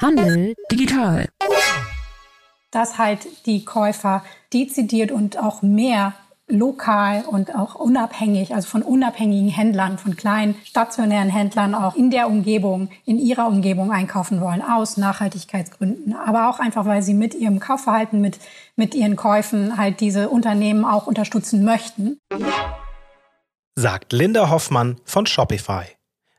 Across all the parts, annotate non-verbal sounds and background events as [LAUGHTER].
Handel digital. Dass halt die Käufer dezidiert und auch mehr lokal und auch unabhängig, also von unabhängigen Händlern, von kleinen stationären Händlern auch in der Umgebung, in ihrer Umgebung einkaufen wollen, aus Nachhaltigkeitsgründen, aber auch einfach, weil sie mit ihrem Kaufverhalten, mit, mit ihren Käufen halt diese Unternehmen auch unterstützen möchten. Sagt Linda Hoffmann von Shopify.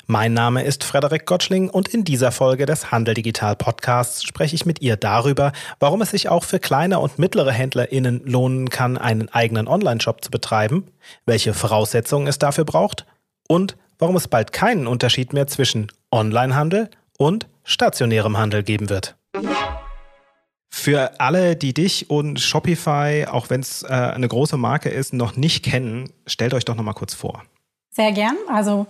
Mein Name ist Frederik Gottschling und in dieser Folge des Handel Digital Podcasts spreche ich mit ihr darüber, warum es sich auch für kleine und mittlere HändlerInnen lohnen kann, einen eigenen Online-Shop zu betreiben, welche Voraussetzungen es dafür braucht und warum es bald keinen Unterschied mehr zwischen Online-Handel und stationärem Handel geben wird. Für alle, die dich und Shopify, auch wenn es äh, eine große Marke ist, noch nicht kennen, stellt euch doch noch mal kurz vor. Sehr gern. Also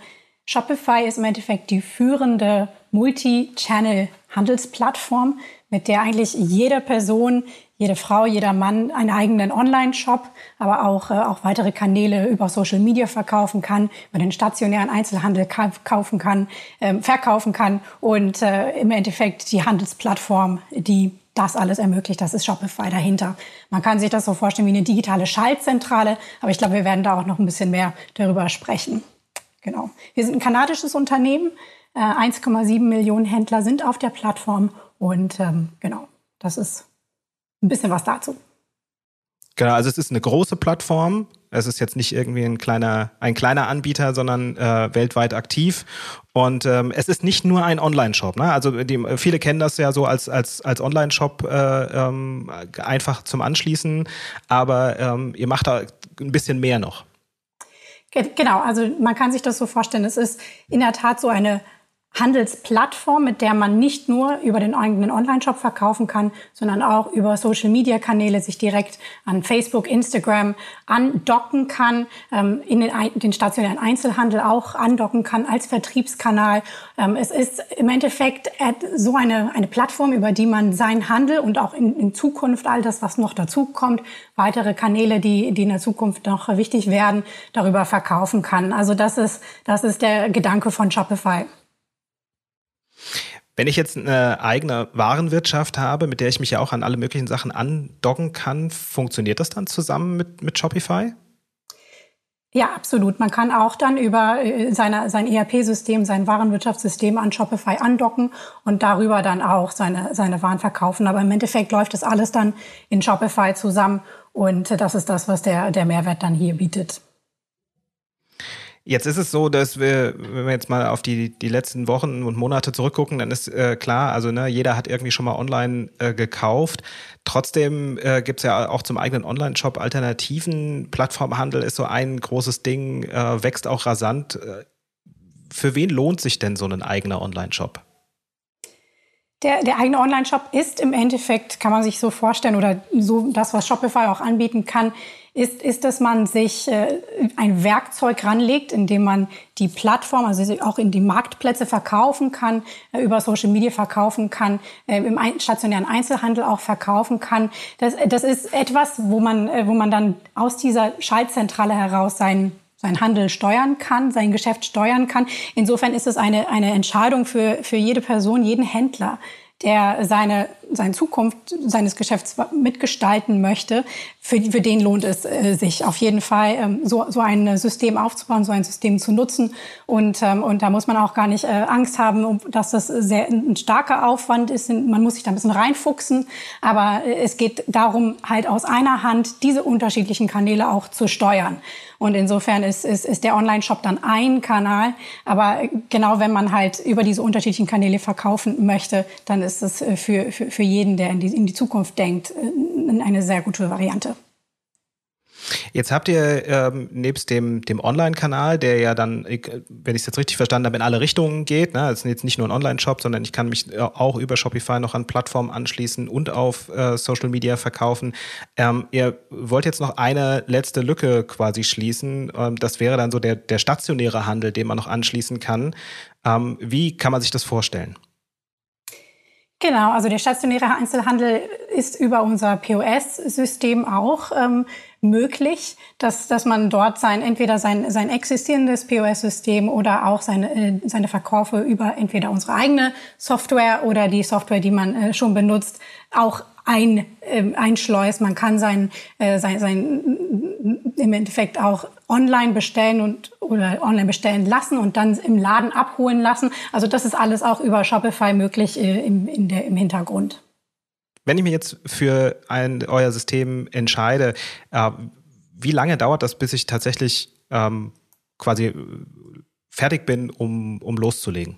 Shopify ist im Endeffekt die führende Multi-Channel-Handelsplattform, mit der eigentlich jede Person, jede Frau, jeder Mann einen eigenen Online-Shop, aber auch, äh, auch weitere Kanäle über Social Media verkaufen kann, über den stationären Einzelhandel kaufen kann, ähm, verkaufen kann und äh, im Endeffekt die Handelsplattform, die das alles ermöglicht, das ist Shopify dahinter. Man kann sich das so vorstellen wie eine digitale Schaltzentrale, aber ich glaube, wir werden da auch noch ein bisschen mehr darüber sprechen. Genau. Wir sind ein kanadisches Unternehmen. 1,7 äh, Millionen Händler sind auf der Plattform und ähm, genau, das ist ein bisschen was dazu. Genau, also es ist eine große Plattform. Es ist jetzt nicht irgendwie ein kleiner, ein kleiner Anbieter, sondern äh, weltweit aktiv. Und ähm, es ist nicht nur ein Online-Shop. Ne? Also die, viele kennen das ja so als, als, als Online-Shop äh, ähm, einfach zum Anschließen, aber ähm, ihr macht da ein bisschen mehr noch. Genau, also man kann sich das so vorstellen. Es ist in der Tat so eine Handelsplattform, mit der man nicht nur über den eigenen Online-Shop verkaufen kann, sondern auch über Social-Media-Kanäle sich direkt an Facebook, Instagram andocken kann, ähm, in den, den, stationären Einzelhandel auch andocken kann als Vertriebskanal. Ähm, es ist im Endeffekt so eine, eine Plattform, über die man seinen Handel und auch in, in Zukunft all das, was noch dazu kommt, weitere Kanäle, die, die in der Zukunft noch wichtig werden, darüber verkaufen kann. Also das ist, das ist der Gedanke von Shopify. Wenn ich jetzt eine eigene Warenwirtschaft habe, mit der ich mich ja auch an alle möglichen Sachen andocken kann, funktioniert das dann zusammen mit, mit Shopify? Ja, absolut. Man kann auch dann über äh, seine, sein ERP-System, sein Warenwirtschaftssystem an Shopify andocken und darüber dann auch seine, seine Waren verkaufen. Aber im Endeffekt läuft das alles dann in Shopify zusammen und das ist das, was der, der Mehrwert dann hier bietet. Jetzt ist es so, dass wir, wenn wir jetzt mal auf die, die letzten Wochen und Monate zurückgucken, dann ist äh, klar, also ne, jeder hat irgendwie schon mal online äh, gekauft. Trotzdem äh, gibt es ja auch zum eigenen Online-Shop Alternativen. Plattformhandel ist so ein großes Ding, äh, wächst auch rasant. Äh, für wen lohnt sich denn so ein eigener Online-Shop? Der, der eigene Online-Shop ist im Endeffekt, kann man sich so vorstellen, oder so das, was Shopify auch anbieten kann, ist, ist, dass man sich äh, ein Werkzeug ranlegt, in dem man die Plattform, also auch in die Marktplätze verkaufen kann, äh, über Social Media verkaufen kann, äh, im stationären Einzelhandel auch verkaufen kann. Das, das ist etwas, wo man, äh, wo man dann aus dieser Schaltzentrale heraus seinen sein Handel steuern kann, sein Geschäft steuern kann. Insofern ist es eine, eine Entscheidung für, für jede Person, jeden Händler, der seine, seine Zukunft seines Geschäfts mitgestalten möchte, für, für den lohnt es äh, sich auf jeden Fall, ähm, so, so ein System aufzubauen, so ein System zu nutzen. Und, ähm, und da muss man auch gar nicht äh, Angst haben, dass das sehr ein starker Aufwand ist. Man muss sich da ein bisschen reinfuchsen. Aber äh, es geht darum, halt aus einer Hand diese unterschiedlichen Kanäle auch zu steuern. Und insofern ist, ist, ist der Online-Shop dann ein Kanal. Aber genau wenn man halt über diese unterschiedlichen Kanäle verkaufen möchte, dann ist es äh, für, für, für jeden, der in die, in die Zukunft denkt, äh, eine sehr gute Variante. Jetzt habt ihr ähm, nebst dem, dem Online-Kanal, der ja dann, wenn ich es jetzt richtig verstanden habe, in alle Richtungen geht, ne? es ist jetzt nicht nur ein Online-Shop, sondern ich kann mich äh, auch über Shopify noch an Plattformen anschließen und auf äh, Social Media verkaufen. Ähm, ihr wollt jetzt noch eine letzte Lücke quasi schließen. Ähm, das wäre dann so der, der stationäre Handel, den man noch anschließen kann. Ähm, wie kann man sich das vorstellen? Genau, also der stationäre Einzelhandel ist über unser POS-System auch ähm, möglich, dass, dass man dort sein, entweder sein, sein existierendes POS-System oder auch seine, äh, seine Verkäufe über entweder unsere eigene Software oder die Software, die man äh, schon benutzt, auch ein, äh, einschleust. Man kann sein, äh, sein, sein im Endeffekt auch online bestellen und oder online bestellen lassen und dann im Laden abholen lassen. Also das ist alles auch über Shopify möglich äh, im, in der, im Hintergrund. Wenn ich mich jetzt für ein, euer System entscheide, äh, wie lange dauert das, bis ich tatsächlich ähm, quasi fertig bin, um, um loszulegen?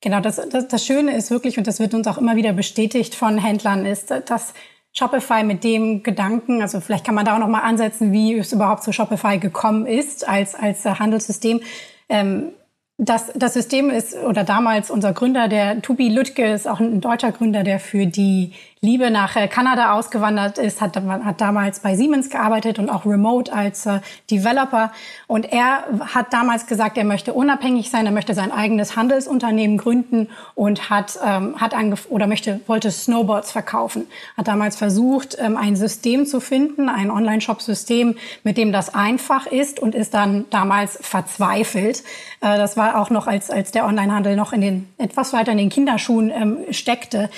Genau, das, das, das Schöne ist wirklich, und das wird uns auch immer wieder bestätigt von Händlern, ist, dass Shopify mit dem Gedanken, also vielleicht kann man da auch noch mal ansetzen, wie es überhaupt zu Shopify gekommen ist als, als Handelssystem. Ähm, das, das System ist, oder damals unser Gründer, der Tobi Lüttke, ist auch ein deutscher Gründer, der für die Liebe nach äh, Kanada ausgewandert ist, hat, hat damals bei Siemens gearbeitet und auch remote als äh, Developer. Und er hat damals gesagt, er möchte unabhängig sein, er möchte sein eigenes Handelsunternehmen gründen und hat, ähm, hat angef oder möchte, wollte Snowboards verkaufen. Hat damals versucht, ähm, ein System zu finden, ein Online-Shop-System, mit dem das einfach ist und ist dann damals verzweifelt. Äh, das war auch noch, als, als der Onlinehandel noch in den, etwas weiter in den Kinderschuhen ähm, steckte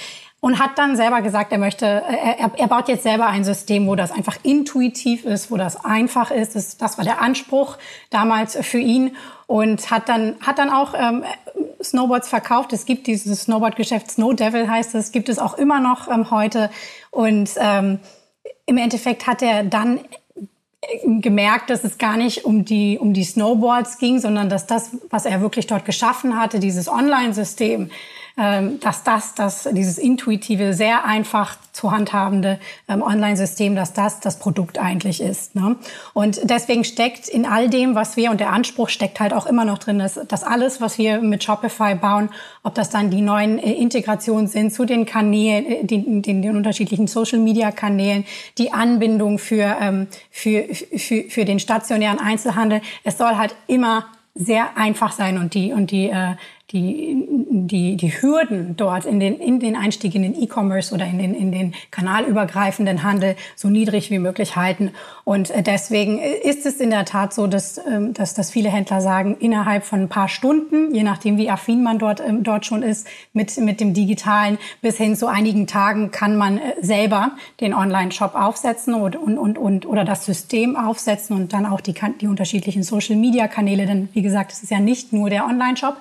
und hat dann selber gesagt, er möchte, er, er baut jetzt selber ein System, wo das einfach intuitiv ist, wo das einfach ist. Das, das war der Anspruch damals für ihn und hat dann hat dann auch ähm, Snowboards verkauft. Es gibt dieses Snowboard-Geschäft Snow Devil heißt es, gibt es auch immer noch ähm, heute und ähm, im Endeffekt hat er dann gemerkt, dass es gar nicht um die, um die Snowboards ging, sondern dass das, was er wirklich dort geschaffen hatte, dieses Online-System, dass das, dass dieses intuitive, sehr einfach zu handhabende ähm, Online-System, dass das das Produkt eigentlich ist. Ne? Und deswegen steckt in all dem, was wir, und der Anspruch steckt halt auch immer noch drin, dass, dass alles, was wir mit Shopify bauen, ob das dann die neuen äh, Integrationen sind zu den Kanälen, äh, den, den, den unterschiedlichen Social-Media-Kanälen, die Anbindung für, ähm, für, für, für den stationären Einzelhandel, es soll halt immer sehr einfach sein und die und die äh, die, die, die Hürden dort in den, in den Einstieg in den E-Commerce oder in den, in den kanalübergreifenden Handel so niedrig wie möglich halten. Und äh, deswegen ist es in der Tat so, dass, ähm, dass, dass viele Händler sagen, innerhalb von ein paar Stunden, je nachdem wie affin man dort, ähm, dort schon ist, mit, mit dem Digitalen, bis hin zu einigen Tagen kann man äh, selber den Online-Shop aufsetzen und, und, und, und, oder das System aufsetzen und dann auch die, die unterschiedlichen Social-Media-Kanäle. Denn wie gesagt, es ist ja nicht nur der Online-Shop,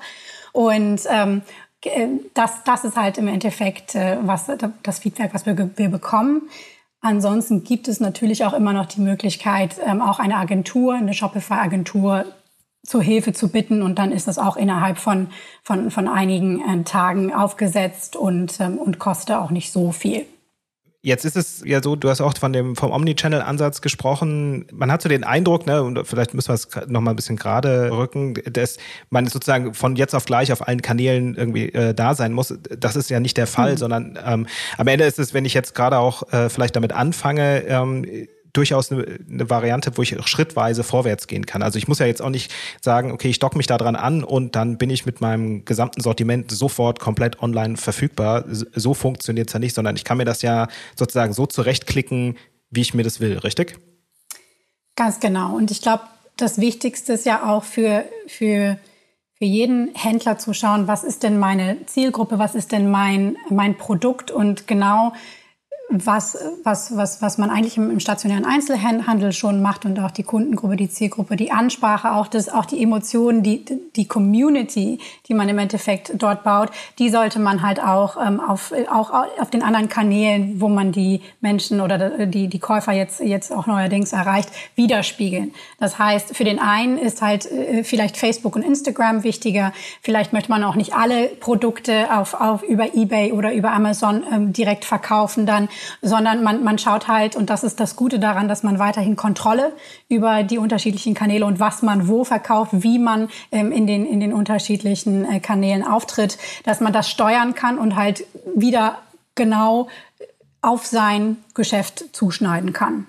und ähm, äh, das, das ist halt im Endeffekt äh, was, das Feedback, was wir, wir bekommen. Ansonsten gibt es natürlich auch immer noch die Möglichkeit, ähm, auch eine Agentur, eine Shopify-Agentur zur Hilfe zu bitten und dann ist das auch innerhalb von, von, von einigen äh, Tagen aufgesetzt und, ähm, und kostet auch nicht so viel. Jetzt ist es ja so, du hast auch von dem, vom Omnichannel-Ansatz gesprochen. Man hat so den Eindruck, ne, und vielleicht müssen wir es noch mal ein bisschen gerade rücken, dass man sozusagen von jetzt auf gleich auf allen Kanälen irgendwie äh, da sein muss. Das ist ja nicht der Fall, mhm. sondern ähm, am Ende ist es, wenn ich jetzt gerade auch äh, vielleicht damit anfange, ähm, durchaus eine, eine Variante, wo ich schrittweise vorwärts gehen kann. Also ich muss ja jetzt auch nicht sagen, okay, ich dock mich da dran an und dann bin ich mit meinem gesamten Sortiment sofort komplett online verfügbar. So funktioniert es ja nicht, sondern ich kann mir das ja sozusagen so zurechtklicken, wie ich mir das will, richtig? Ganz genau. Und ich glaube, das Wichtigste ist ja auch für, für, für jeden Händler zu schauen, was ist denn meine Zielgruppe, was ist denn mein, mein Produkt und genau was, was, was, was man eigentlich im, im, stationären Einzelhandel schon macht und auch die Kundengruppe, die Zielgruppe, die Ansprache, auch das, auch die Emotionen, die, die Community, die man im Endeffekt dort baut, die sollte man halt auch, ähm, auf, auch auf den anderen Kanälen, wo man die Menschen oder die, die Käufer jetzt, jetzt auch neuerdings erreicht, widerspiegeln. Das heißt, für den einen ist halt äh, vielleicht Facebook und Instagram wichtiger. Vielleicht möchte man auch nicht alle Produkte auf, auf über eBay oder über Amazon ähm, direkt verkaufen dann sondern man, man schaut halt, und das ist das Gute daran, dass man weiterhin Kontrolle über die unterschiedlichen Kanäle und was man wo verkauft, wie man ähm, in, den, in den unterschiedlichen äh, Kanälen auftritt, dass man das steuern kann und halt wieder genau auf sein Geschäft zuschneiden kann.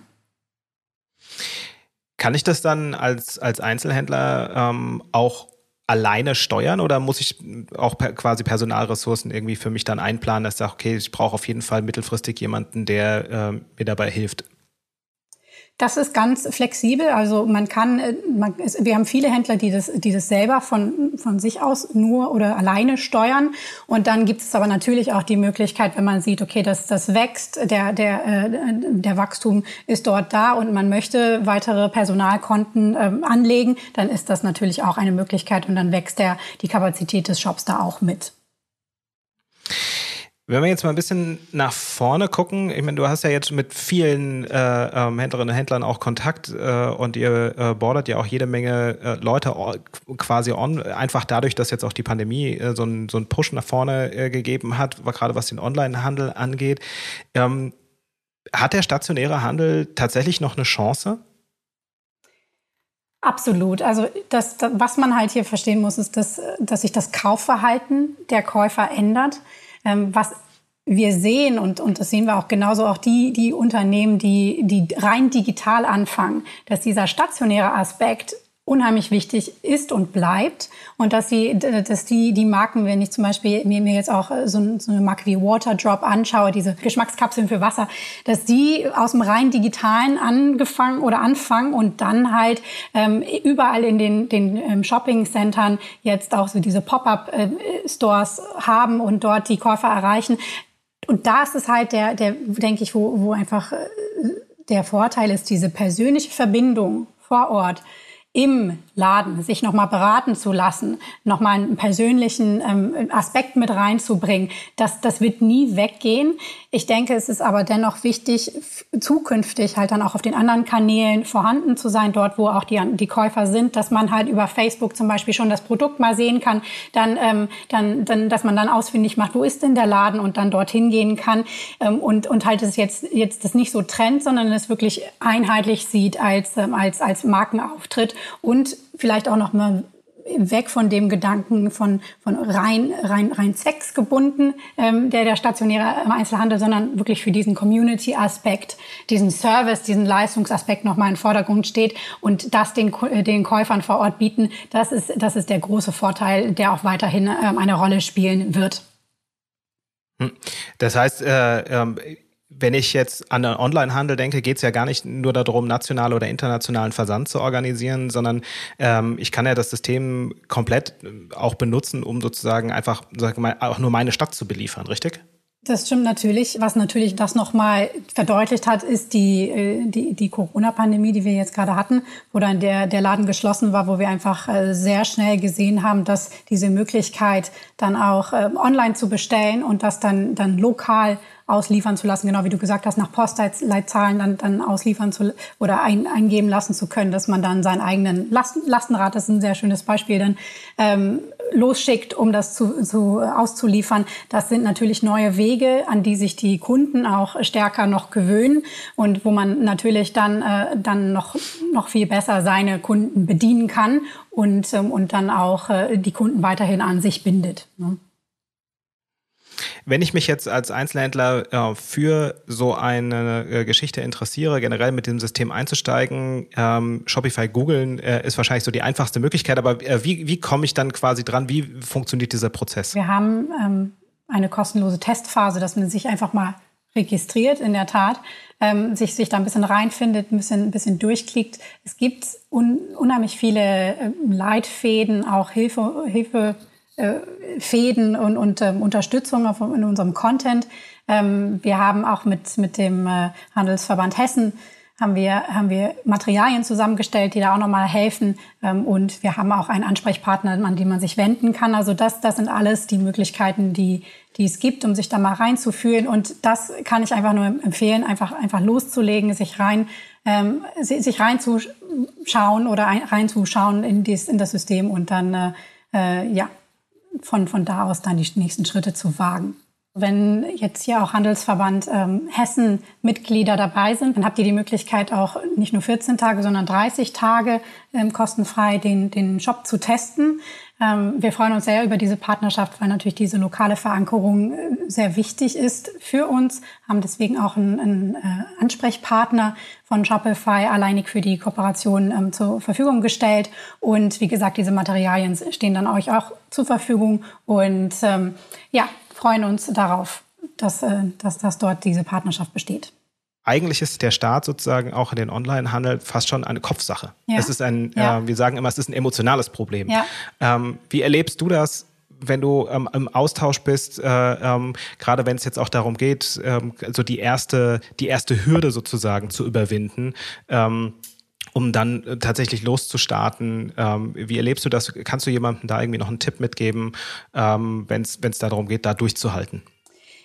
Kann ich das dann als, als Einzelhändler ähm, auch alleine steuern oder muss ich auch per, quasi Personalressourcen irgendwie für mich dann einplanen, dass ich sage, okay, ich brauche auf jeden Fall mittelfristig jemanden, der äh, mir dabei hilft? Das ist ganz flexibel. Also man kann, äh, man, wir haben viele Händler, die das, die das selber von, von sich aus nur oder alleine steuern. Und dann gibt es aber natürlich auch die Möglichkeit, wenn man sieht, okay, das, das wächst, der, der, äh, der Wachstum ist dort da und man möchte weitere Personalkonten ähm, anlegen, dann ist das natürlich auch eine Möglichkeit und dann wächst der, die Kapazität des Shops da auch mit. Wenn wir jetzt mal ein bisschen nach vorne gucken, ich meine, du hast ja jetzt mit vielen äh, ähm, Händlerinnen und Händlern auch Kontakt äh, und ihr äh, bordert ja auch jede Menge äh, Leute quasi on, einfach dadurch, dass jetzt auch die Pandemie äh, so einen so Push nach vorne äh, gegeben hat, gerade was den Onlinehandel angeht. Ähm, hat der stationäre Handel tatsächlich noch eine Chance? Absolut. Also das, das, was man halt hier verstehen muss, ist, dass, dass sich das Kaufverhalten der Käufer ändert. Ähm, was wir sehen, und, und das sehen wir auch genauso auch die, die Unternehmen, die, die rein digital anfangen, dass dieser stationäre Aspekt unheimlich wichtig ist und bleibt und dass sie, dass die, die Marken, wenn ich zum Beispiel mir, mir jetzt auch so, so eine Marke wie Waterdrop anschaue, diese Geschmackskapseln für Wasser, dass die aus dem rein digitalen angefangen oder anfangen und dann halt ähm, überall in den, den ähm, Shopping-Centern jetzt auch so diese Pop-up-Stores äh, haben und dort die Käufer erreichen. Und da ist es halt der, der denke ich, wo, wo einfach äh, der Vorteil ist, diese persönliche Verbindung vor Ort im Laden, sich nochmal beraten zu lassen, nochmal einen persönlichen ähm, Aspekt mit reinzubringen, das, das wird nie weggehen. Ich denke, es ist aber dennoch wichtig, zukünftig halt dann auch auf den anderen Kanälen vorhanden zu sein, dort wo auch die, die Käufer sind, dass man halt über Facebook zum Beispiel schon das Produkt mal sehen kann, dann, ähm, dann, dann dass man dann ausfindig macht, wo ist denn der Laden und dann dorthin gehen kann ähm, und, und halt es jetzt, jetzt das nicht so trennt, sondern es wirklich einheitlich sieht als, ähm, als, als Markenauftritt und vielleicht auch noch mal weg von dem Gedanken von, von rein, rein, rein zwecksgebunden, ähm, der der stationäre Einzelhandel, sondern wirklich für diesen Community-Aspekt, diesen Service, diesen Leistungsaspekt nochmal in Vordergrund steht und das den, den Käufern vor Ort bieten, das ist, das ist der große Vorteil, der auch weiterhin ähm, eine Rolle spielen wird. Hm. Das heißt, äh, ähm, wenn ich jetzt an den Onlinehandel denke, geht es ja gar nicht nur darum, national oder internationalen Versand zu organisieren, sondern ähm, ich kann ja das System komplett äh, auch benutzen, um sozusagen einfach, sag mal, auch nur meine Stadt zu beliefern, richtig? Das stimmt natürlich. Was natürlich das nochmal verdeutlicht hat, ist die, äh, die, die Corona-Pandemie, die wir jetzt gerade hatten, wo dann der, der Laden geschlossen war, wo wir einfach äh, sehr schnell gesehen haben, dass diese Möglichkeit dann auch online zu bestellen und das dann, dann lokal ausliefern zu lassen, genau wie du gesagt hast, nach Postleitzahlen dann, dann ausliefern zu oder ein, eingeben lassen zu können, dass man dann seinen eigenen Lasten, Lastenrad, das ist ein sehr schönes Beispiel, dann ähm, losschickt, um das zu, zu auszuliefern. Das sind natürlich neue Wege, an die sich die Kunden auch stärker noch gewöhnen und wo man natürlich dann, äh, dann noch, noch viel besser seine Kunden bedienen kann und, ähm, und dann auch äh, die Kunden weiterhin an sich bindet. Ne? Wenn ich mich jetzt als Einzelhändler äh, für so eine äh, Geschichte interessiere, generell mit dem System einzusteigen, ähm, Shopify googeln äh, ist wahrscheinlich so die einfachste Möglichkeit, aber äh, wie, wie komme ich dann quasi dran? Wie funktioniert dieser Prozess? Wir haben ähm, eine kostenlose Testphase, dass man sich einfach mal registriert, in der Tat, ähm, sich, sich da ein bisschen reinfindet, ein bisschen, ein bisschen durchklickt. Es gibt un, unheimlich viele äh, Leitfäden, auch Hilfe, Hilfe Fäden und, und ähm, Unterstützung auf, in unserem Content. Ähm, wir haben auch mit, mit dem äh, Handelsverband Hessen haben wir, haben wir Materialien zusammengestellt, die da auch nochmal helfen. Ähm, und wir haben auch einen Ansprechpartner, an den man sich wenden kann. Also das, das sind alles die Möglichkeiten, die, die es gibt, um sich da mal reinzufühlen. Und das kann ich einfach nur empfehlen, einfach, einfach loszulegen, sich rein, ähm, sich reinzuschauen oder reinzuschauen in, dies, in das System und dann, äh, äh ja, von, von da aus dann die nächsten Schritte zu wagen. Wenn jetzt hier auch Handelsverband ähm, Hessen Mitglieder dabei sind, dann habt ihr die Möglichkeit auch nicht nur 14 Tage, sondern 30 Tage ähm, kostenfrei den, den Shop zu testen. Ähm, wir freuen uns sehr über diese Partnerschaft, weil natürlich diese lokale Verankerung äh, sehr wichtig ist für uns, haben deswegen auch einen, einen äh, Ansprechpartner von Shopify alleinig für die Kooperation ähm, zur Verfügung gestellt. Und wie gesagt, diese Materialien stehen dann euch auch zur Verfügung. Und ähm, ja, freuen uns darauf, dass, äh, dass, dass dort diese Partnerschaft besteht eigentlich ist der Staat sozusagen auch in den Online-Handel fast schon eine Kopfsache. Ja. Es ist ein, ja. äh, wir sagen immer, es ist ein emotionales Problem. Ja. Ähm, wie erlebst du das? Wenn du ähm, im Austausch bist, äh, ähm, gerade wenn es jetzt auch darum geht, ähm, so die erste, die erste Hürde sozusagen zu überwinden, ähm, um dann äh, tatsächlich loszustarten. Ähm, wie erlebst du das? Kannst du jemandem da irgendwie noch einen Tipp mitgeben, wenn es darum geht, da durchzuhalten?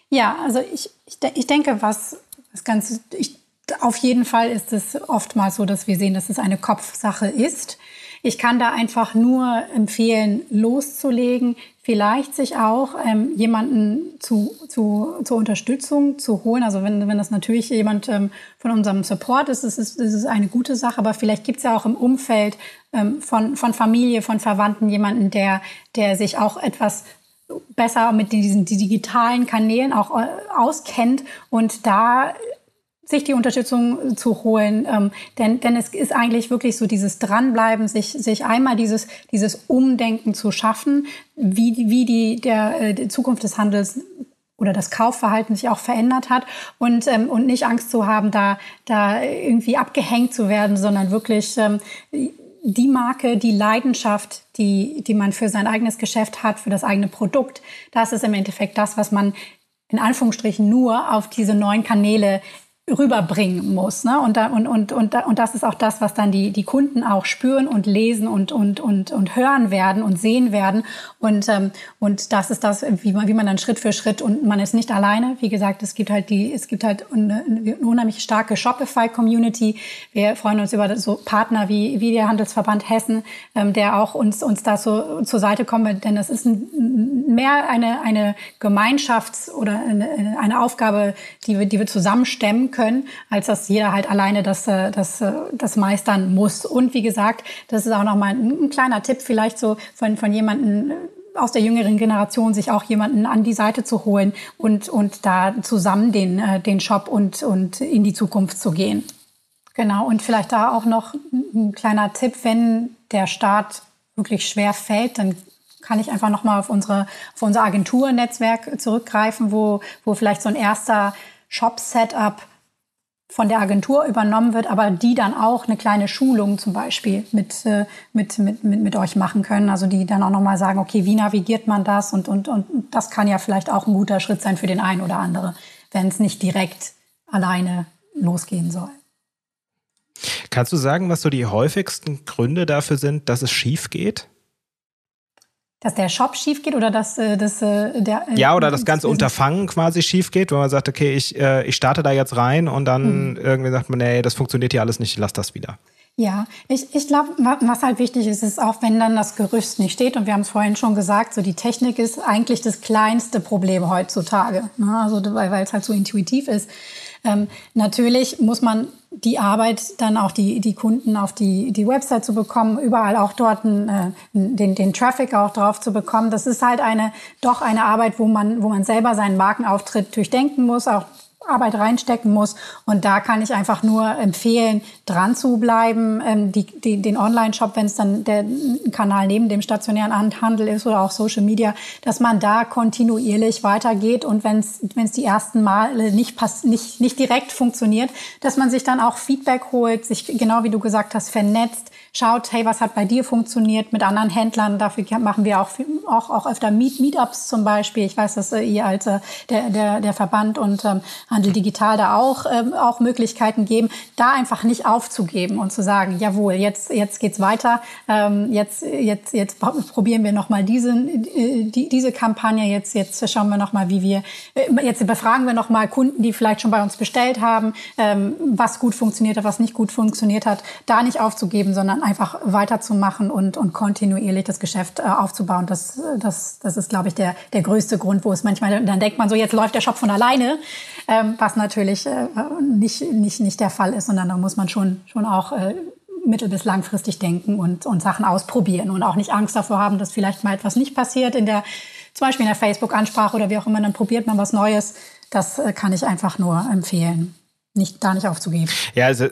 Ja, also ich, ich, ich denke, was das Ganze, ich, auf jeden Fall ist es oftmals so, dass wir sehen, dass es eine Kopfsache ist. Ich kann da einfach nur empfehlen, loszulegen, vielleicht sich auch ähm, jemanden zu, zu, zur Unterstützung zu holen. Also wenn, wenn das natürlich jemand ähm, von unserem Support ist, ist es, ist eine gute Sache, aber vielleicht gibt es ja auch im Umfeld ähm, von, von Familie, von Verwandten jemanden, der, der sich auch etwas besser mit diesen digitalen Kanälen auch äh, auskennt und da sich die Unterstützung zu holen. Ähm, denn, denn es ist eigentlich wirklich so dieses Dranbleiben, sich, sich einmal dieses, dieses Umdenken zu schaffen, wie, wie die, der, äh, die Zukunft des Handels oder das Kaufverhalten sich auch verändert hat und, ähm, und nicht Angst zu haben, da, da irgendwie abgehängt zu werden, sondern wirklich ähm, die Marke, die Leidenschaft, die, die man für sein eigenes Geschäft hat, für das eigene Produkt, das ist im Endeffekt das, was man in Anführungsstrichen nur auf diese neuen Kanäle rüberbringen muss. Ne? Und, da, und, und, und, und das ist auch das, was dann die, die Kunden auch spüren und lesen und, und, und, und hören werden und sehen werden. Und, ähm, und das ist das, wie man, wie man dann Schritt für Schritt und man ist nicht alleine. Wie gesagt, es gibt halt die, es gibt halt eine, eine unheimlich starke Shopify-Community. Wir freuen uns über so Partner wie, wie der Handelsverband Hessen, ähm, der auch uns, uns da so zur Seite kommt, denn das ist ein, mehr eine, eine Gemeinschafts- oder eine, eine Aufgabe, die wir, die wir zusammenstemmen können können, als dass jeder halt alleine das, äh, das, äh, das meistern muss. Und wie gesagt, das ist auch nochmal ein, ein kleiner Tipp vielleicht so von, von jemandem, aus der jüngeren Generation sich auch jemanden an die Seite zu holen und, und da zusammen den, äh, den Shop und, und in die Zukunft zu gehen. Genau, und vielleicht da auch noch ein kleiner Tipp, wenn der Start wirklich schwer fällt, dann kann ich einfach nochmal auf auf unser Agenturnetzwerk zurückgreifen, wo, wo vielleicht so ein erster Shop-Setup von der Agentur übernommen wird, aber die dann auch eine kleine Schulung zum Beispiel mit, äh, mit, mit, mit, mit euch machen können. Also die dann auch nochmal sagen, okay, wie navigiert man das? Und, und, und das kann ja vielleicht auch ein guter Schritt sein für den einen oder andere, wenn es nicht direkt alleine losgehen soll. Kannst du sagen, was so die häufigsten Gründe dafür sind, dass es schief geht? Dass der Shop schief geht oder dass äh, das äh, der äh, ja oder das ganze Unterfangen quasi schief geht, wenn man sagt, okay, ich äh, ich starte da jetzt rein und dann hm. irgendwie sagt man, nee, das funktioniert hier alles nicht, lass das wieder. Ja, ich, ich glaube, was halt wichtig ist, ist auch, wenn dann das Gerüst nicht steht, und wir haben es vorhin schon gesagt, so die Technik ist eigentlich das kleinste Problem heutzutage, ne? also weil es halt so intuitiv ist. Ähm, natürlich muss man die Arbeit, dann auch die, die Kunden auf die, die Website zu bekommen, überall auch dort äh, den, den Traffic auch drauf zu bekommen. Das ist halt eine, doch eine Arbeit, wo man, wo man selber seinen Markenauftritt durchdenken muss, auch Arbeit reinstecken muss. Und da kann ich einfach nur empfehlen, dran zu bleiben. Ähm, die, die, den Online-Shop, wenn es dann der Kanal neben dem stationären Handel ist oder auch Social Media, dass man da kontinuierlich weitergeht. Und wenn es die ersten Male nicht, pass, nicht, nicht direkt funktioniert, dass man sich dann auch Feedback holt, sich genau wie du gesagt hast, vernetzt, schaut, hey, was hat bei dir funktioniert mit anderen Händlern? Dafür machen wir auch, auch, auch öfter Meet, Meetups zum Beispiel. Ich weiß, dass äh, ihr als äh, der, der, der Verband und ähm, Handel Digital da auch, ähm, auch Möglichkeiten geben, da einfach nicht aufzugeben und zu sagen, jawohl, jetzt, jetzt geht's weiter, ähm, jetzt, jetzt, jetzt probieren wir nochmal diese, äh, die, diese Kampagne, jetzt, jetzt schauen wir nochmal, wie wir, äh, jetzt befragen wir nochmal Kunden, die vielleicht schon bei uns bestellt haben, ähm, was gut funktioniert hat, was nicht gut funktioniert hat, da nicht aufzugeben, sondern sondern einfach weiterzumachen und, und kontinuierlich das Geschäft äh, aufzubauen. Das, das, das ist, glaube ich, der, der größte Grund, wo es manchmal, dann denkt man so, jetzt läuft der Shop von alleine, ähm, was natürlich äh, nicht, nicht, nicht der Fall ist, sondern da muss man schon, schon auch äh, mittel- bis langfristig denken und, und Sachen ausprobieren und auch nicht Angst davor haben, dass vielleicht mal etwas nicht passiert in der, zum Beispiel in der Facebook-Ansprache oder wie auch immer, dann probiert man was Neues. Das äh, kann ich einfach nur empfehlen, nicht, da nicht aufzugeben. Ja, also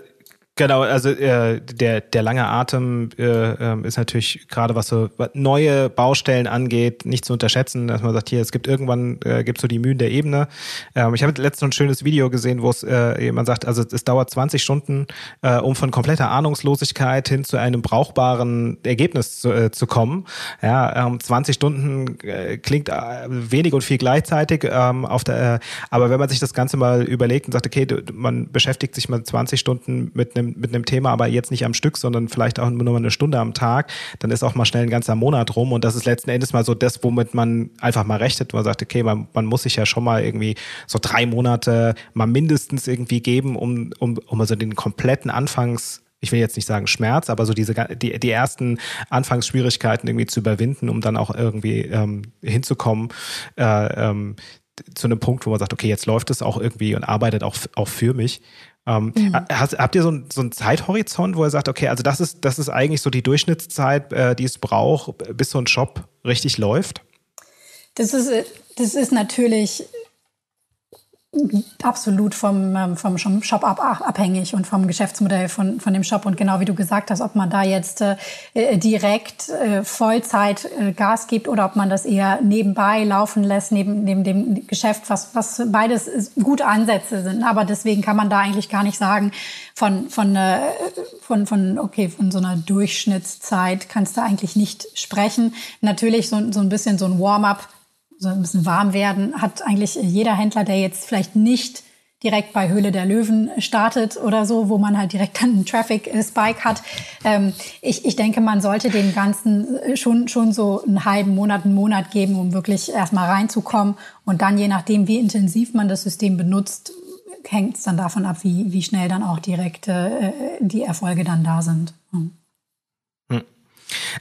Genau, also äh, der, der lange Atem äh, ähm, ist natürlich gerade was so neue Baustellen angeht, nicht zu unterschätzen, dass man sagt, hier, es gibt irgendwann, äh, gibt so die Mühen der Ebene. Ähm, ich habe letztens ein schönes Video gesehen, wo es äh, jemand sagt, also es dauert 20 Stunden, äh, um von kompletter Ahnungslosigkeit hin zu einem brauchbaren Ergebnis zu, äh, zu kommen. Ja, ähm, 20 Stunden äh, klingt äh, wenig und viel gleichzeitig, ähm, auf der, äh, aber wenn man sich das Ganze mal überlegt und sagt, okay, man beschäftigt sich mal 20 Stunden mit einem mit einem Thema, aber jetzt nicht am Stück, sondern vielleicht auch nur mal eine Stunde am Tag, dann ist auch mal schnell ein ganzer Monat rum. Und das ist letzten Endes mal so das, womit man einfach mal rechnet. Man sagt, okay, man, man muss sich ja schon mal irgendwie so drei Monate mal mindestens irgendwie geben, um, um, um also den kompletten Anfangs ich will jetzt nicht sagen Schmerz, aber so diese die, die ersten Anfangsschwierigkeiten irgendwie zu überwinden, um dann auch irgendwie ähm, hinzukommen äh, ähm, zu einem Punkt, wo man sagt, okay, jetzt läuft es auch irgendwie und arbeitet auch, auch für mich. Ähm, mhm. hast, habt ihr so, so einen Zeithorizont, wo ihr sagt, okay, also das ist, das ist eigentlich so die Durchschnittszeit, äh, die es braucht, bis so ein Shop richtig läuft? Das ist, das ist natürlich absolut vom, ähm, vom Shop ab, abhängig und vom Geschäftsmodell von, von dem Shop. Und genau wie du gesagt hast, ob man da jetzt äh, äh, direkt äh, Vollzeit Gas gibt oder ob man das eher nebenbei laufen lässt, neben, neben dem Geschäft, was, was beides gute Ansätze sind. Aber deswegen kann man da eigentlich gar nicht sagen, von, von, von, von, okay, von so einer Durchschnittszeit kannst du eigentlich nicht sprechen. Natürlich so, so ein bisschen so ein Warm-up so ein bisschen warm werden, hat eigentlich jeder Händler, der jetzt vielleicht nicht direkt bei Höhle der Löwen startet oder so, wo man halt direkt dann einen Traffic-Spike hat. Ähm, ich, ich denke, man sollte dem Ganzen schon, schon so einen halben Monat, einen Monat geben, um wirklich erstmal reinzukommen. Und dann, je nachdem, wie intensiv man das System benutzt, hängt es dann davon ab, wie, wie schnell dann auch direkt äh, die Erfolge dann da sind. Hm.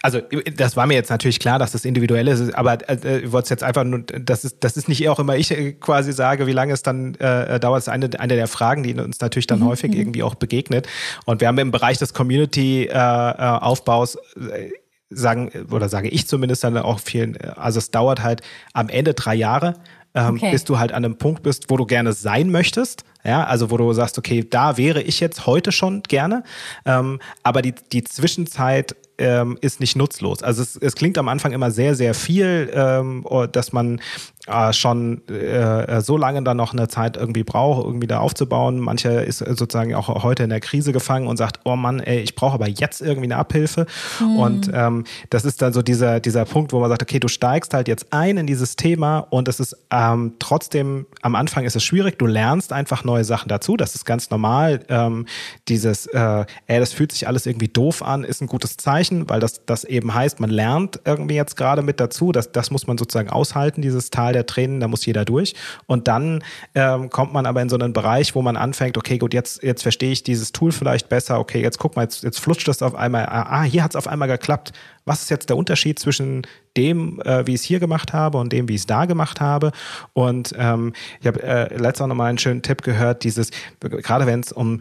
Also das war mir jetzt natürlich klar, dass das individuell ist, aber äh, ich wollte es jetzt einfach nur, das ist, das ist nicht auch immer ich äh, quasi sage, wie lange es dann äh, dauert. Das ist eine, eine der Fragen, die uns natürlich dann mhm. häufig mhm. irgendwie auch begegnet. Und wir haben im Bereich des Community-Aufbaus äh, äh, sagen, oder sage ich zumindest dann auch vielen, also es dauert halt am Ende drei Jahre, ähm, okay. bis du halt an einem Punkt bist, wo du gerne sein möchtest. Ja, also wo du sagst, okay, da wäre ich jetzt heute schon gerne. Ähm, aber die, die Zwischenzeit ähm, ist nicht nutzlos. Also es, es klingt am Anfang immer sehr, sehr viel, ähm, dass man äh, schon äh, so lange dann noch eine Zeit irgendwie braucht, irgendwie da aufzubauen. Mancher ist sozusagen auch heute in der Krise gefangen und sagt, oh Mann, ey, ich brauche aber jetzt irgendwie eine Abhilfe. Mhm. Und ähm, das ist dann so dieser, dieser Punkt, wo man sagt, okay, du steigst halt jetzt ein in dieses Thema und es ist ähm, trotzdem, am Anfang ist es schwierig, du lernst einfach neue Sachen dazu. Das ist ganz normal. Ähm, dieses, äh, ey, das fühlt sich alles irgendwie doof an, ist ein gutes Zeichen, weil das, das eben heißt, man lernt irgendwie jetzt gerade mit dazu. Das, das muss man sozusagen aushalten, dieses Tal der Tränen, da muss jeder durch. Und dann ähm, kommt man aber in so einen Bereich, wo man anfängt, okay, gut, jetzt, jetzt verstehe ich dieses Tool vielleicht besser, okay, jetzt guck mal, jetzt, jetzt flutscht das auf einmal, ah, ah hier hat es auf einmal geklappt. Was ist jetzt der Unterschied zwischen dem, äh, wie ich es hier gemacht habe und dem, wie ich es da gemacht habe? Und ähm, ich habe äh, letztes auch nochmal einen schönen Tipp gehört, dieses, gerade wenn es um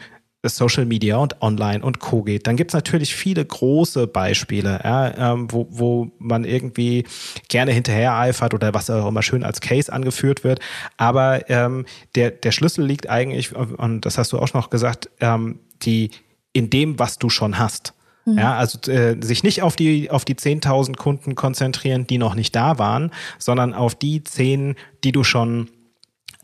Social Media und Online und Co. geht, dann gibt es natürlich viele große Beispiele, ja, ähm, wo, wo man irgendwie gerne hinterher eifert oder was auch immer schön als Case angeführt wird. Aber ähm, der, der Schlüssel liegt eigentlich, und das hast du auch noch gesagt, ähm, die, in dem, was du schon hast. Mhm. Ja, also äh, sich nicht auf die auf die 10.000 Kunden konzentrieren, die noch nicht da waren, sondern auf die 10, die du schon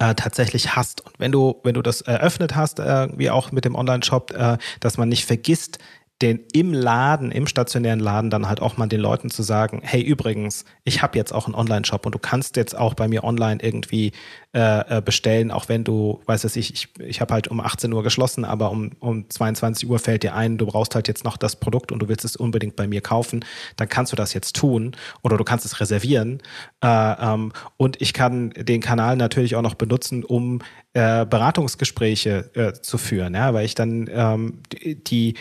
äh, tatsächlich hast. Und wenn du, wenn du das eröffnet hast, äh, wie auch mit dem Online-Shop, äh, dass man nicht vergisst, den im Laden, im stationären Laden dann halt auch mal den Leuten zu sagen, hey übrigens, ich habe jetzt auch einen Online-Shop und du kannst jetzt auch bei mir online irgendwie äh, äh bestellen, auch wenn du, weißt du, ich, ich, ich habe halt um 18 Uhr geschlossen, aber um, um 22 Uhr fällt dir ein, du brauchst halt jetzt noch das Produkt und du willst es unbedingt bei mir kaufen, dann kannst du das jetzt tun oder du kannst es reservieren. Äh, ähm, und ich kann den Kanal natürlich auch noch benutzen, um äh, Beratungsgespräche äh, zu führen, ja, weil ich dann ähm, die, die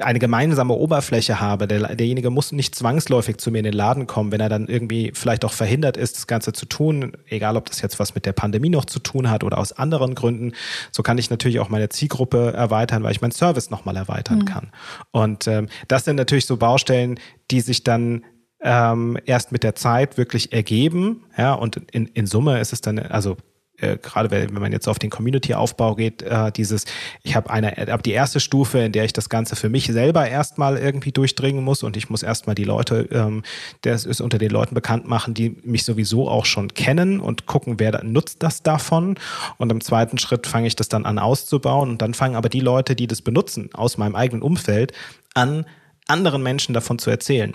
eine gemeinsame Oberfläche habe. Der, derjenige muss nicht zwangsläufig zu mir in den Laden kommen, wenn er dann irgendwie vielleicht auch verhindert ist, das Ganze zu tun, egal ob das jetzt was mit der Pandemie noch zu tun hat oder aus anderen Gründen. So kann ich natürlich auch meine Zielgruppe erweitern, weil ich meinen Service nochmal erweitern mhm. kann. Und ähm, das sind natürlich so Baustellen, die sich dann ähm, erst mit der Zeit wirklich ergeben. Ja, und in, in Summe ist es dann, also äh, gerade wenn man jetzt auf den Community-Aufbau geht, äh, dieses, ich habe eine, ab die erste Stufe, in der ich das Ganze für mich selber erstmal irgendwie durchdringen muss und ich muss erstmal die Leute, ähm, das ist unter den Leuten bekannt machen, die mich sowieso auch schon kennen und gucken, wer nutzt das davon. Und im zweiten Schritt fange ich das dann an auszubauen und dann fangen aber die Leute, die das benutzen, aus meinem eigenen Umfeld an, anderen Menschen davon zu erzählen.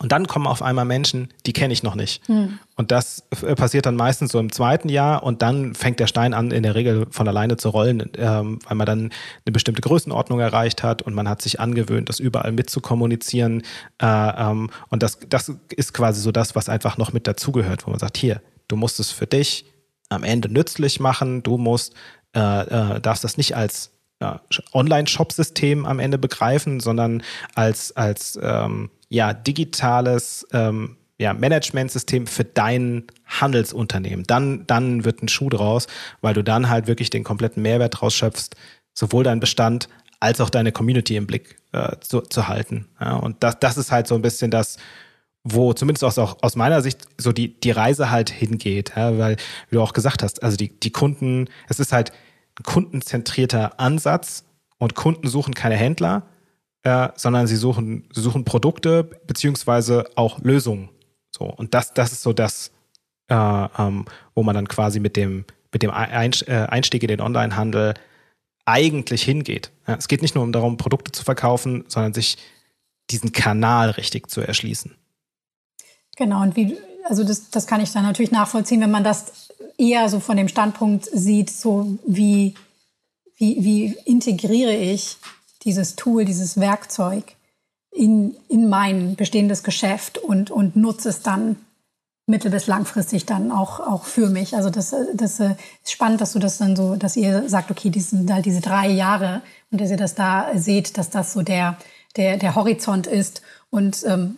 Und dann kommen auf einmal Menschen, die kenne ich noch nicht. Hm. Und das äh, passiert dann meistens so im zweiten Jahr und dann fängt der Stein an, in der Regel von alleine zu rollen, ähm, weil man dann eine bestimmte Größenordnung erreicht hat und man hat sich angewöhnt, das überall mitzukommunizieren. Äh, ähm, und das, das ist quasi so das, was einfach noch mit dazugehört, wo man sagt, hier, du musst es für dich am Ende nützlich machen, du musst, äh, äh, darfst das nicht als ja, Online-Shop-System am Ende begreifen, sondern als, als ähm, ja, digitales ähm, ja, Managementsystem für dein Handelsunternehmen. Dann, dann wird ein Schuh draus, weil du dann halt wirklich den kompletten Mehrwert rausschöpfst, sowohl dein Bestand als auch deine Community im Blick äh, zu, zu halten. Ja, und das, das ist halt so ein bisschen das, wo zumindest aus, auch aus meiner Sicht so die, die Reise halt hingeht. Ja, weil, wie du auch gesagt hast, also die, die Kunden, es ist halt kundenzentrierter Ansatz und Kunden suchen keine Händler, äh, sondern sie suchen, sie suchen Produkte beziehungsweise auch Lösungen. So, und das, das ist so das, äh, ähm, wo man dann quasi mit dem, mit dem äh, Einstieg in den Onlinehandel eigentlich hingeht. Ja, es geht nicht nur darum, Produkte zu verkaufen, sondern sich diesen Kanal richtig zu erschließen. Genau, und wie, also das, das kann ich dann natürlich nachvollziehen, wenn man das eher so von dem Standpunkt sieht, so wie, wie, wie integriere ich dieses Tool, dieses Werkzeug in, in mein bestehendes Geschäft und, und nutze es dann mittel- bis langfristig dann auch, auch für mich. Also das, das ist spannend, dass du das dann so, dass ihr sagt, okay, die sind halt diese drei Jahre und dass ihr das da seht, dass das so der, der, der Horizont ist. Und ähm,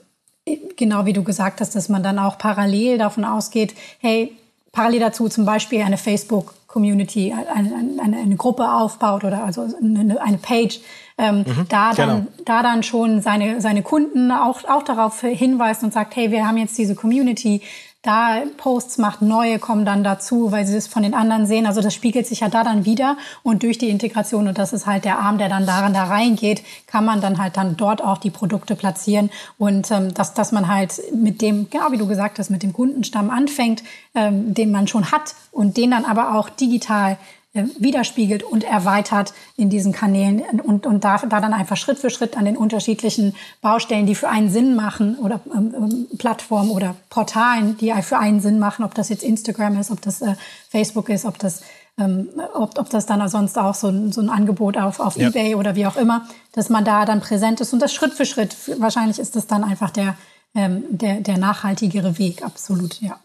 genau wie du gesagt hast, dass man dann auch parallel davon ausgeht, hey, parallel dazu zum Beispiel eine Facebook-Community, eine, eine, eine, Gruppe aufbaut oder also eine, eine Page, ähm, mhm, da, dann, genau. da dann schon seine, seine Kunden auch, auch darauf hinweist und sagt, hey, wir haben jetzt diese Community, da Posts macht, neue kommen dann dazu, weil sie es von den anderen sehen. Also das spiegelt sich ja da dann wieder und durch die Integration und das ist halt der Arm, der dann daran da reingeht, kann man dann halt dann dort auch die Produkte platzieren und ähm, dass, dass man halt mit dem, genau wie du gesagt hast, mit dem Kundenstamm anfängt, ähm, den man schon hat und den dann aber auch digital widerspiegelt und erweitert in diesen Kanälen und, und da, da dann einfach Schritt für Schritt an den unterschiedlichen Baustellen, die für einen Sinn machen oder ähm, ähm, Plattformen oder Portalen, die für einen Sinn machen, ob das jetzt Instagram ist, ob das äh, Facebook ist, ob das ähm, ob, ob das dann sonst auch so ein, so ein Angebot auf, auf ja. Ebay oder wie auch immer, dass man da dann präsent ist und das Schritt für Schritt, wahrscheinlich ist das dann einfach der, ähm, der, der nachhaltigere Weg, absolut, ja.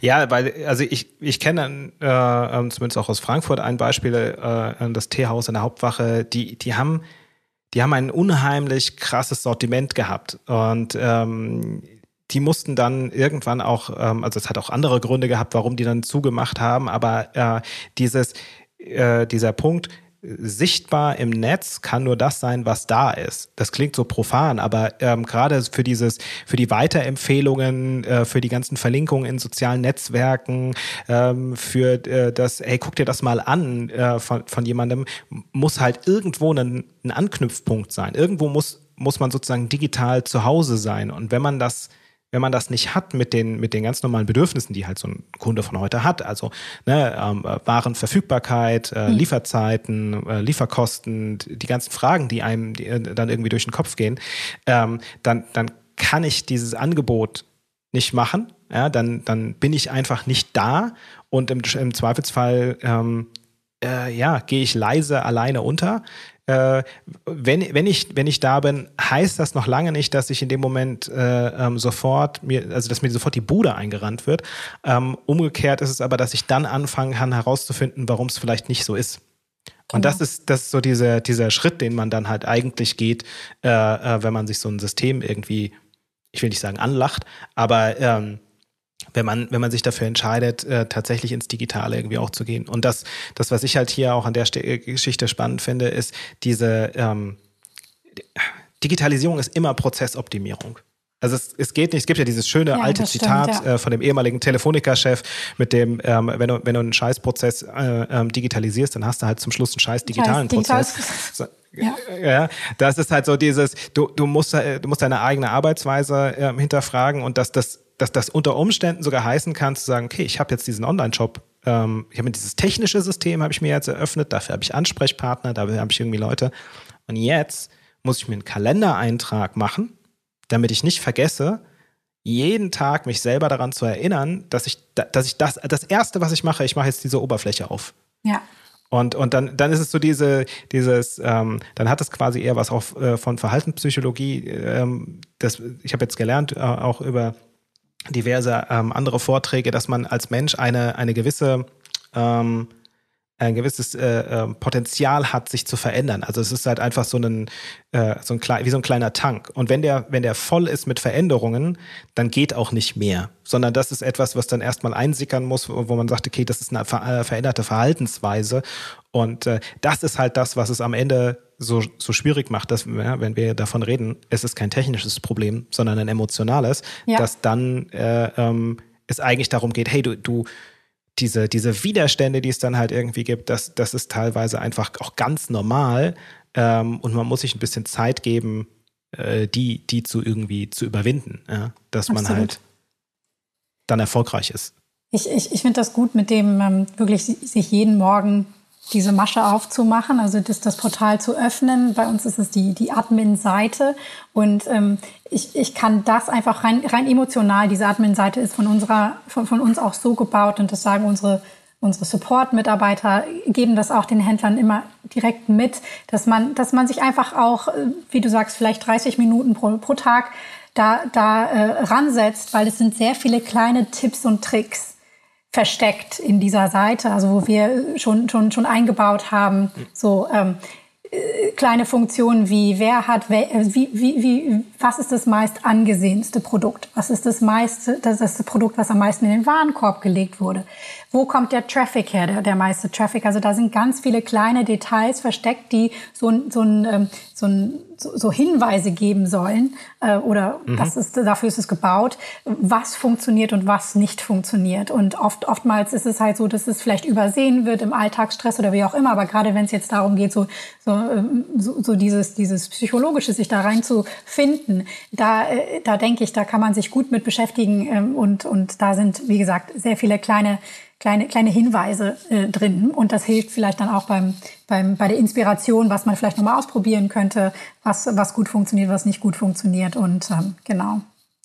Ja, weil, also ich, ich kenne äh, ähm, zumindest auch aus Frankfurt ein Beispiel, äh, das Teehaus in der Hauptwache, die, die haben, die haben ein unheimlich krasses Sortiment gehabt. Und ähm, die mussten dann irgendwann auch, ähm, also es hat auch andere Gründe gehabt, warum die dann zugemacht haben, aber äh, dieses, äh, dieser Punkt, sichtbar im Netz kann nur das sein, was da ist. Das klingt so profan, aber ähm, gerade für dieses, für die Weiterempfehlungen, äh, für die ganzen Verlinkungen in sozialen Netzwerken, ähm, für äh, das, hey, guck dir das mal an äh, von, von jemandem, muss halt irgendwo ein, ein Anknüpfpunkt sein. Irgendwo muss muss man sozusagen digital zu Hause sein. Und wenn man das wenn man das nicht hat mit den, mit den ganz normalen Bedürfnissen, die halt so ein Kunde von heute hat, also ne, ähm, Warenverfügbarkeit, äh, mhm. Lieferzeiten, äh, Lieferkosten, die ganzen Fragen, die einem die, äh, dann irgendwie durch den Kopf gehen, ähm, dann, dann kann ich dieses Angebot nicht machen. Ja, dann, dann bin ich einfach nicht da und im, im Zweifelsfall ähm, äh, ja, gehe ich leise alleine unter äh, wenn, wenn, ich, wenn ich da bin, heißt das noch lange nicht, dass ich in dem Moment äh, ähm, sofort mir, also dass mir sofort die Bude eingerannt wird. Ähm, umgekehrt ist es aber, dass ich dann anfangen kann herauszufinden, warum es vielleicht nicht so ist. Und das ist, das ist so dieser, dieser Schritt, den man dann halt eigentlich geht, äh, äh, wenn man sich so ein System irgendwie, ich will nicht sagen anlacht, aber ähm, wenn man, wenn man sich dafür entscheidet, äh, tatsächlich ins Digitale irgendwie auch zu gehen. Und das, das, was ich halt hier auch an der St Geschichte spannend finde, ist diese ähm, Digitalisierung ist immer Prozessoptimierung. Also es, es geht nicht, es gibt ja dieses schöne ja, alte Zitat stimmt, ja. äh, von dem ehemaligen Telefonica-Chef, mit dem, ähm, wenn, du, wenn du einen Scheißprozess äh, ähm, digitalisierst, dann hast du halt zum Schluss einen scheiß digitalen Scheiß, Prozess. [LAUGHS] So, ja. ja, das ist halt so dieses, du, du, musst, du musst deine eigene Arbeitsweise äh, hinterfragen und dass das, dass das unter Umständen sogar heißen kann, zu sagen, okay, ich habe jetzt diesen Online-Shop, ähm, ich habe dieses technische System, habe ich mir jetzt eröffnet, dafür habe ich Ansprechpartner, dafür habe ich irgendwie Leute. Und jetzt muss ich mir einen Kalendereintrag machen, damit ich nicht vergesse, jeden Tag mich selber daran zu erinnern, dass ich, dass ich das, das erste, was ich mache, ich mache jetzt diese Oberfläche auf. Ja. Und, und dann, dann ist es so diese, dieses, ähm, dann hat es quasi eher was auch äh, von Verhaltenspsychologie. Ähm, das, ich habe jetzt gelernt, äh, auch über diverse ähm, andere Vorträge, dass man als Mensch eine, eine gewisse ähm, ein gewisses äh, äh, Potenzial hat, sich zu verändern. Also es ist halt einfach so ein, äh, so ein wie so ein kleiner Tank. Und wenn der, wenn der voll ist mit Veränderungen, dann geht auch nicht mehr. Sondern das ist etwas, was dann erstmal einsickern muss, wo man sagt, okay, das ist eine ver äh, veränderte Verhaltensweise. Und äh, das ist halt das, was es am Ende so, so schwierig macht, dass, ja, wenn wir davon reden, es ist kein technisches Problem, sondern ein emotionales, ja. dass dann äh, ähm, es eigentlich darum geht, hey, du, du, diese, diese Widerstände, die es dann halt irgendwie gibt, das, das ist teilweise einfach auch ganz normal. Ähm, und man muss sich ein bisschen Zeit geben, äh, die, die zu irgendwie zu überwinden, ja? dass Absolut. man halt dann erfolgreich ist. Ich, ich, ich finde das gut, mit dem ähm, wirklich sich jeden Morgen diese Masche aufzumachen, also das, das Portal zu öffnen. Bei uns ist es die, die Admin-Seite und ähm, ich, ich kann das einfach rein, rein emotional, diese Admin-Seite ist von, unserer, von, von uns auch so gebaut und das sagen unsere, unsere Support-Mitarbeiter, geben das auch den Händlern immer direkt mit, dass man, dass man sich einfach auch, äh, wie du sagst, vielleicht 30 Minuten pro, pro Tag da, da äh, ransetzt, weil es sind sehr viele kleine Tipps und Tricks versteckt in dieser Seite, also wo wir schon, schon, schon eingebaut haben, so ähm, äh, kleine Funktionen wie wer hat, äh, wie, wie, wie, was ist das meist angesehenste Produkt? Was ist das meiste, das ist das Produkt, was am meisten in den Warenkorb gelegt wurde? Wo kommt der Traffic her, der, der meiste Traffic? Also da sind ganz viele kleine Details versteckt, die so, so, ein, ähm, so, ein, so Hinweise geben sollen äh, oder mhm. das ist, dafür ist es gebaut, was funktioniert und was nicht funktioniert. Und oft, oftmals ist es halt so, dass es vielleicht übersehen wird im Alltagsstress oder wie auch immer. Aber gerade wenn es jetzt darum geht, so, so, ähm, so, so dieses, dieses Psychologische, sich da rein zu finden, da, äh, da denke ich, da kann man sich gut mit beschäftigen ähm, und, und da sind, wie gesagt, sehr viele kleine kleine, kleine Hinweise äh, drin. Und das hilft vielleicht dann auch beim, beim, bei der Inspiration, was man vielleicht nochmal ausprobieren könnte, was, was gut funktioniert, was nicht gut funktioniert. Und ähm, genau.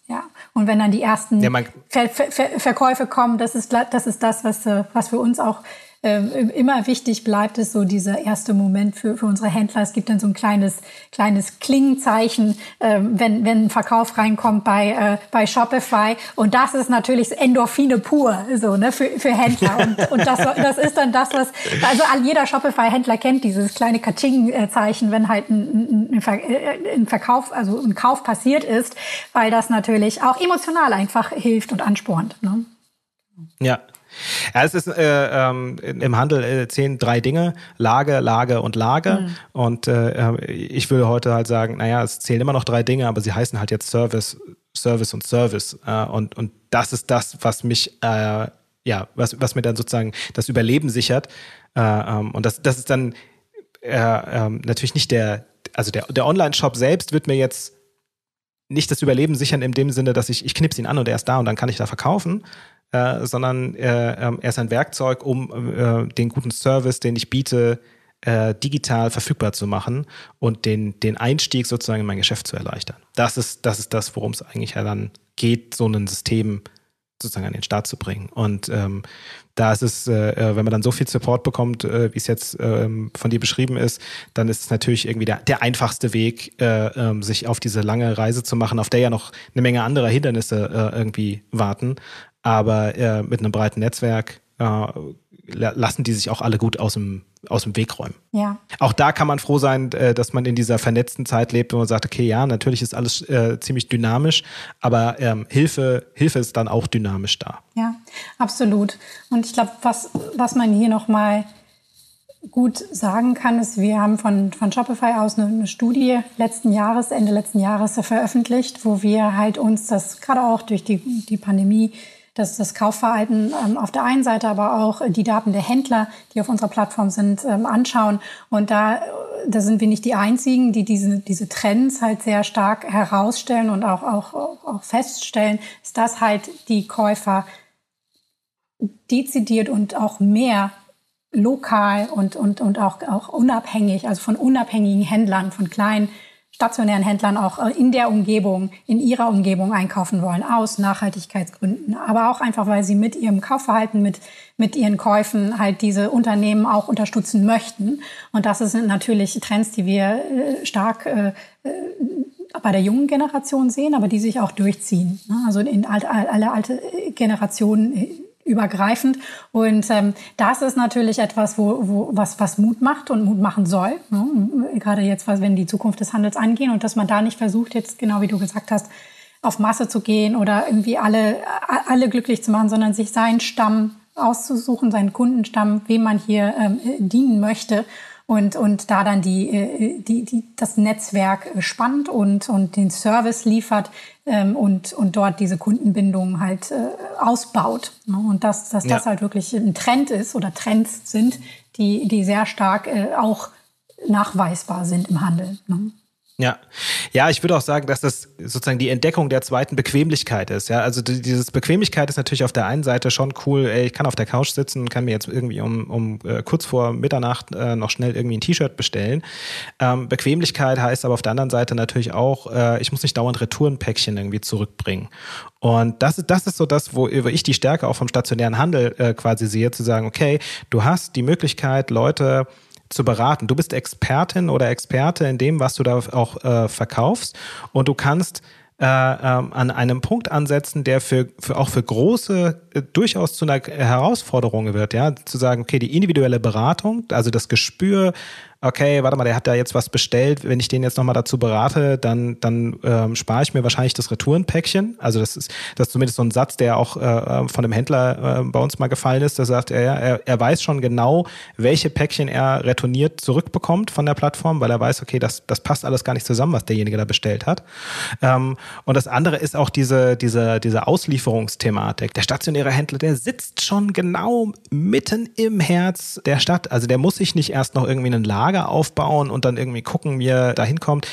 Ja, und wenn dann die ersten ja, Ver Ver Verkäufe kommen, das ist, das ist das, was, äh, was für uns auch immer wichtig bleibt, ist so dieser erste Moment für, für unsere Händler. Es gibt dann so ein kleines, kleines Klingenzeichen, äh, wenn, wenn ein Verkauf reinkommt bei, äh, bei Shopify. Und das ist natürlich Endorphine pur, so, ne, für, für Händler. [LAUGHS] Und, und das, das ist dann das, was, also jeder Shopify-Händler kennt dieses kleine Kaching-Zeichen, wenn halt ein, ein, äh, ein Verkauf, also ein Kauf passiert ist, weil das natürlich auch emotional einfach hilft und anspornt. Ne? Ja, ja, es ist äh, ähm, im Handel äh, zehn drei Dinge: Lage, Lage und Lage. Mhm. Und äh, ich würde heute halt sagen, naja, es zählen immer noch drei Dinge, aber sie heißen halt jetzt Service, Service und Service. Äh, und, und das ist das, was mich, äh, ja, was, was mir dann sozusagen das Überleben sichert. Äh, ähm, und das, das ist dann äh, ähm, natürlich nicht der, also der, der Online-Shop selbst wird mir jetzt nicht das Überleben sichern in dem Sinne, dass ich, ich knipse ihn an und er ist da und dann kann ich da verkaufen, äh, sondern äh, er ist ein Werkzeug, um äh, den guten Service, den ich biete, äh, digital verfügbar zu machen und den, den Einstieg sozusagen in mein Geschäft zu erleichtern. Das ist das, ist das worum es eigentlich ja dann geht, so ein System sozusagen an den Start zu bringen. Und ähm, da ist es, äh, wenn man dann so viel Support bekommt, äh, wie es jetzt ähm, von dir beschrieben ist, dann ist es natürlich irgendwie der, der einfachste Weg, äh, ähm, sich auf diese lange Reise zu machen, auf der ja noch eine Menge anderer Hindernisse irgendwie warten. Aber äh, mit einem breiten Netzwerk äh, lassen die sich auch alle gut aus dem, aus dem Weg räumen. Ja. Auch da kann man froh sein, äh, dass man in dieser vernetzten Zeit lebt, wo man sagt, okay, ja, natürlich ist alles äh, ziemlich dynamisch, aber ähm, Hilfe, Hilfe ist dann auch dynamisch da. Ja, absolut. Und ich glaube, was, was man hier nochmal gut sagen kann, ist, wir haben von, von Shopify aus eine, eine, Studie letzten Jahres, Ende letzten Jahres veröffentlicht, wo wir halt uns das gerade auch durch die, die Pandemie das, das Kaufverhalten ähm, auf der einen Seite, aber auch die Daten der Händler, die auf unserer Plattform sind, ähm, anschauen. Und da, da sind wir nicht die Einzigen, die diese, diese Trends halt sehr stark herausstellen und auch, auch, auch feststellen, ist, dass halt die Käufer dezidiert und auch mehr lokal und, und, und auch, auch unabhängig, also von unabhängigen Händlern, von kleinen stationären Händlern auch äh, in der Umgebung, in ihrer Umgebung einkaufen wollen, aus Nachhaltigkeitsgründen, aber auch einfach, weil sie mit ihrem Kaufverhalten, mit, mit ihren Käufen halt diese Unternehmen auch unterstützen möchten. Und das sind natürlich Trends, die wir äh, stark äh, bei der jungen Generation sehen, aber die sich auch durchziehen. Ne? Also in alle, alle alte Generationen übergreifend. Und ähm, das ist natürlich etwas, wo, wo was, was Mut macht und Mut machen soll. Ne? Gerade jetzt, wenn die Zukunft des Handels angehen und dass man da nicht versucht, jetzt genau wie du gesagt hast, auf Masse zu gehen oder irgendwie alle, alle glücklich zu machen, sondern sich seinen Stamm auszusuchen, seinen Kundenstamm, wem man hier ähm, dienen möchte und, und da dann die, äh, die, die, das Netzwerk spannt und, und den Service liefert ähm, und, und dort diese Kundenbindung halt äh, ausbaut. Ne? Und dass, dass ja. das halt wirklich ein Trend ist oder Trends sind, die, die sehr stark äh, auch nachweisbar sind im Handel. Ne? Ja, ja, ich würde auch sagen, dass das sozusagen die Entdeckung der zweiten Bequemlichkeit ist. Ja, also dieses Bequemlichkeit ist natürlich auf der einen Seite schon cool. Ey, ich kann auf der Couch sitzen und kann mir jetzt irgendwie um, um äh, kurz vor Mitternacht äh, noch schnell irgendwie ein T-Shirt bestellen. Ähm, Bequemlichkeit heißt aber auf der anderen Seite natürlich auch, äh, ich muss nicht dauernd Retourenpäckchen irgendwie zurückbringen. Und das ist, das ist so das, wo ich die Stärke auch vom stationären Handel äh, quasi sehe, zu sagen, okay, du hast die Möglichkeit, Leute zu beraten. Du bist Expertin oder Experte in dem, was du da auch äh, verkaufst und du kannst äh, ähm, an einem Punkt ansetzen, der für, für auch für große äh, durchaus zu einer Herausforderung wird, ja, zu sagen, okay, die individuelle Beratung, also das Gespür, okay, warte mal, der hat da jetzt was bestellt, wenn ich den jetzt nochmal dazu berate, dann, dann ähm, spare ich mir wahrscheinlich das Retourenpäckchen. Also das ist, das ist zumindest so ein Satz, der auch äh, von dem Händler äh, bei uns mal gefallen ist, der sagt, er, er, er weiß schon genau, welche Päckchen er retourniert zurückbekommt von der Plattform, weil er weiß, okay, das, das passt alles gar nicht zusammen, was derjenige da bestellt hat. Ähm, und das andere ist auch diese, diese, diese Auslieferungsthematik. Der stationäre Händler, der sitzt schon genau mitten im Herz der Stadt. Also der muss sich nicht erst noch irgendwie einen Lager Lager aufbauen und dann irgendwie gucken, wie er da hinkommt.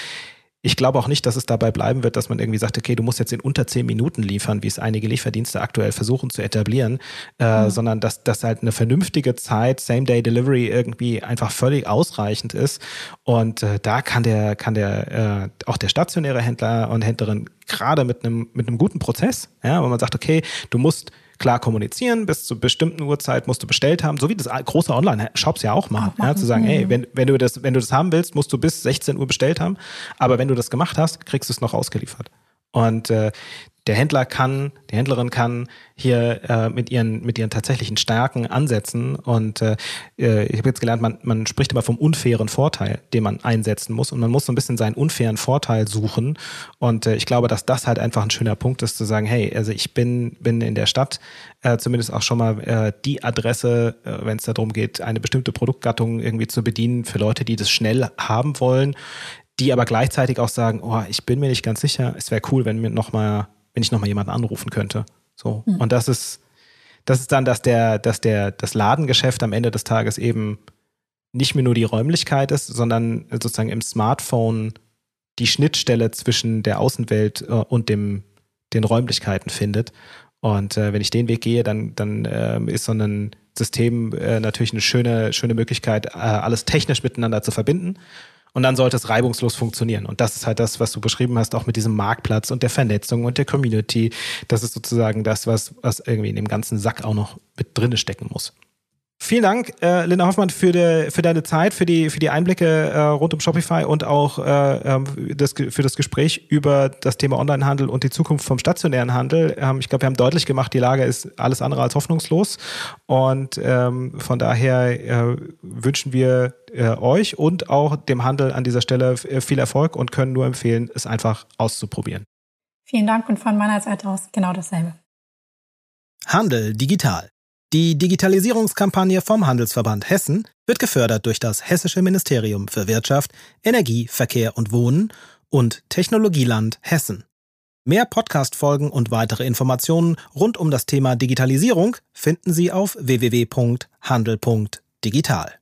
Ich glaube auch nicht, dass es dabei bleiben wird, dass man irgendwie sagt, okay, du musst jetzt in unter zehn Minuten liefern, wie es einige Lieferdienste aktuell versuchen zu etablieren, äh, mhm. sondern dass, dass halt eine vernünftige Zeit, Same-Day-Delivery irgendwie einfach völlig ausreichend ist. Und äh, da kann der, kann der, äh, auch der stationäre Händler und Händlerin gerade mit einem, mit einem guten Prozess, ja, wo man sagt, okay, du musst klar kommunizieren, bis zu bestimmten Uhrzeit musst du bestellt haben, so wie das große Online-Shops ja auch machen. Ja, zu sagen, hey, wenn, wenn, du das, wenn du das haben willst, musst du bis 16 Uhr bestellt haben, aber wenn du das gemacht hast, kriegst du es noch ausgeliefert. Und äh, der Händler kann, die Händlerin kann hier äh, mit ihren mit ihren tatsächlichen Stärken ansetzen. Und äh, äh, ich habe jetzt gelernt, man man spricht immer vom unfairen Vorteil, den man einsetzen muss. Und man muss so ein bisschen seinen unfairen Vorteil suchen. Und äh, ich glaube, dass das halt einfach ein schöner Punkt ist zu sagen, hey, also ich bin bin in der Stadt äh, zumindest auch schon mal äh, die Adresse, äh, wenn es darum geht, eine bestimmte Produktgattung irgendwie zu bedienen für Leute, die das schnell haben wollen die aber gleichzeitig auch sagen, oh, ich bin mir nicht ganz sicher, es wäre cool, wenn mir noch mal wenn ich nochmal jemanden anrufen könnte. So. Mhm. Und das ist, das ist dann, dass der, dass der, das Ladengeschäft am Ende des Tages eben nicht mehr nur die Räumlichkeit ist, sondern sozusagen im Smartphone die Schnittstelle zwischen der Außenwelt äh, und dem, den Räumlichkeiten findet. Und äh, wenn ich den Weg gehe, dann, dann äh, ist so ein System äh, natürlich eine schöne, schöne Möglichkeit, äh, alles technisch miteinander zu verbinden. Und dann sollte es reibungslos funktionieren. Und das ist halt das, was du beschrieben hast, auch mit diesem Marktplatz und der Vernetzung und der Community. Das ist sozusagen das, was, was irgendwie in dem ganzen Sack auch noch mit drinne stecken muss. Vielen Dank, äh, Linda Hoffmann, für, de, für deine Zeit, für die, für die Einblicke äh, rund um Shopify und auch äh, ähm, das, für das Gespräch über das Thema Onlinehandel und die Zukunft vom stationären Handel. Ähm, ich glaube, wir haben deutlich gemacht, die Lage ist alles andere als hoffnungslos. Und ähm, von daher äh, wünschen wir äh, euch und auch dem Handel an dieser Stelle äh, viel Erfolg und können nur empfehlen, es einfach auszuprobieren. Vielen Dank und von meiner Seite aus genau dasselbe. Handel digital die Digitalisierungskampagne vom Handelsverband Hessen wird gefördert durch das Hessische Ministerium für Wirtschaft, Energie, Verkehr und Wohnen und Technologieland Hessen. Mehr Podcast-Folgen und weitere Informationen rund um das Thema Digitalisierung finden Sie auf www.handel.digital.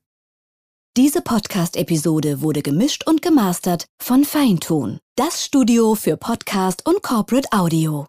Diese Podcast-Episode wurde gemischt und gemastert von Feintun, das Studio für Podcast und Corporate Audio.